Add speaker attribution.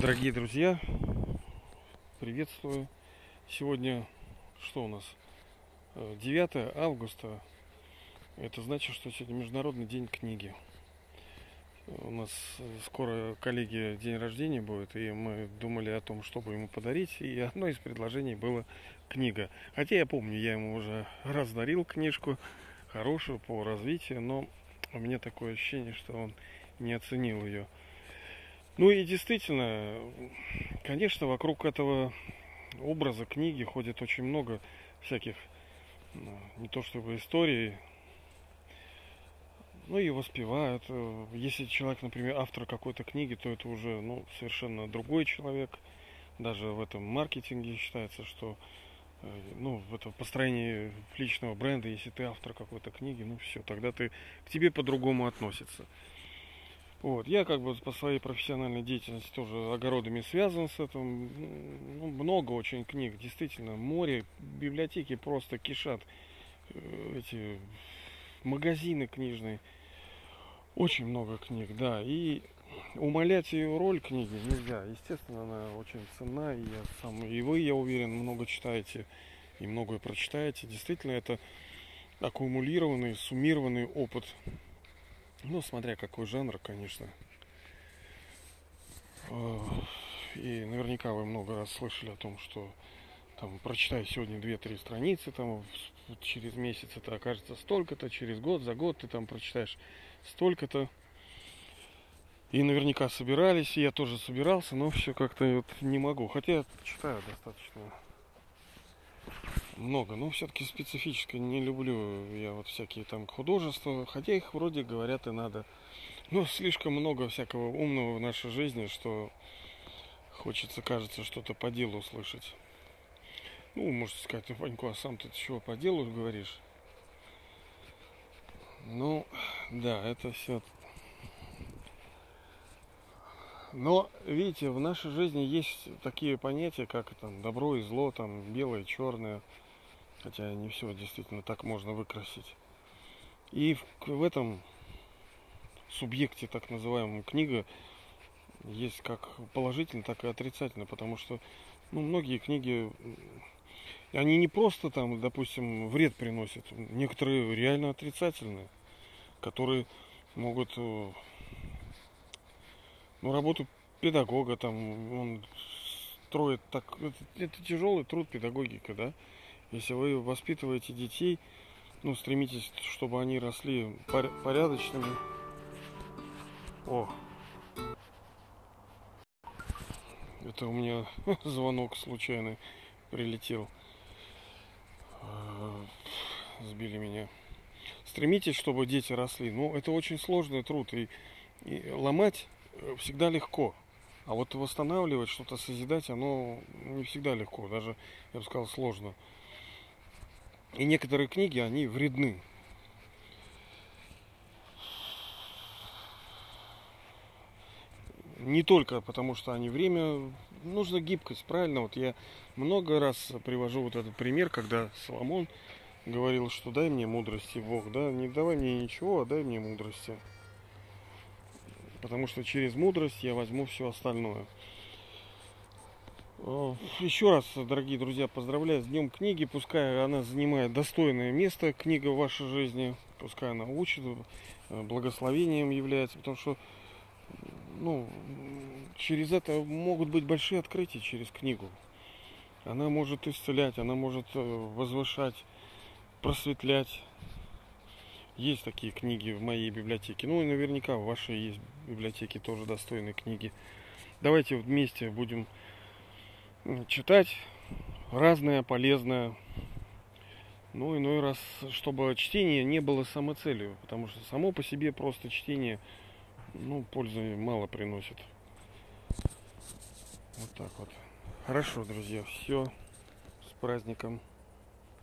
Speaker 1: Дорогие друзья, приветствую. Сегодня что у нас? Э, 9 августа. Это значит, что сегодня Международный день книги. У нас э, скоро коллеги день рождения будет, и мы думали о том, чтобы ему подарить. И одно из предложений было книга. Хотя я помню, я ему уже раз дарил книжку, хорошую по развитию, но у меня такое ощущение, что он не оценил ее. Ну и действительно, конечно, вокруг этого образа книги ходит очень много всяких, ну, не то чтобы историй, ну и воспевают. Если человек, например, автор какой-то книги, то это уже ну, совершенно другой человек. Даже в этом маркетинге считается, что э, ну, в это построении личного бренда, если ты автор какой-то книги, ну все, тогда ты к тебе по-другому относится. Вот. Я как бы по своей профессиональной деятельности тоже огородами связан с этим. Ну, много очень книг, действительно, море, библиотеки просто кишат. Э, эти магазины книжные. Очень много книг, да. И умолять ее роль книги нельзя. Естественно, она очень ценна. И я сам, и вы, я уверен, много читаете и многое прочитаете. Действительно, это аккумулированный, суммированный опыт ну, смотря какой жанр, конечно. И наверняка вы много раз слышали о том, что там прочитай сегодня 2-3 страницы, там через месяц это окажется столько-то, через год, за год ты там прочитаешь столько-то. И наверняка собирались, и я тоже собирался, но все как-то вот не могу. Хотя я читаю достаточно много, но все-таки специфически не люблю я вот всякие там художества, хотя их вроде говорят и надо. Но слишком много всякого умного в нашей жизни, что хочется, кажется, что-то по делу услышать. Ну, можете сказать, ну, Ваньку, а сам ты чего по делу говоришь? Ну, да, это все. Но, видите, в нашей жизни есть такие понятия, как там добро и зло, там белое, черное. Хотя не все действительно так можно выкрасить. И в, в этом субъекте, так называемом, книга есть как положительно, так и отрицательно, потому что ну, многие книги, они не просто там, допустим, вред приносят, некоторые реально отрицательные, которые могут э, ну, работу педагога там, он строит так, это, это тяжелый труд педагогика, да, если вы воспитываете детей, ну, стремитесь, чтобы они росли порядочными. О! Это у меня звонок случайный прилетел. А, сбили меня. Стремитесь, чтобы дети росли. Ну, это очень сложный труд. И, и ломать э, всегда легко. А вот восстанавливать, что-то созидать, оно не всегда легко. Даже, я бы сказал, сложно. И некоторые книги, они вредны. Не только потому, что они время, нужна гибкость, правильно? Вот я много раз привожу вот этот пример, когда Соломон говорил, что дай мне мудрости, Бог, да, не давай мне ничего, а дай мне мудрости. Потому что через мудрость я возьму все остальное. Э, еще раз, дорогие друзья, поздравляю с Днем книги. Пускай она занимает достойное место, книга в вашей жизни. Пускай она учит, э, благословением является. Потому что ну, через это могут быть большие открытия через книгу. Она может исцелять, она может э, возвышать, просветлять. Есть такие книги в моей библиотеке. Ну и наверняка в вашей есть библиотеке тоже достойные книги. Давайте вместе будем читать разное, полезное. Ну, иной раз, чтобы чтение не было самоцелью, потому что само по себе просто чтение, ну, пользы мало приносит. Вот так вот. Хорошо, друзья, все. С праздником.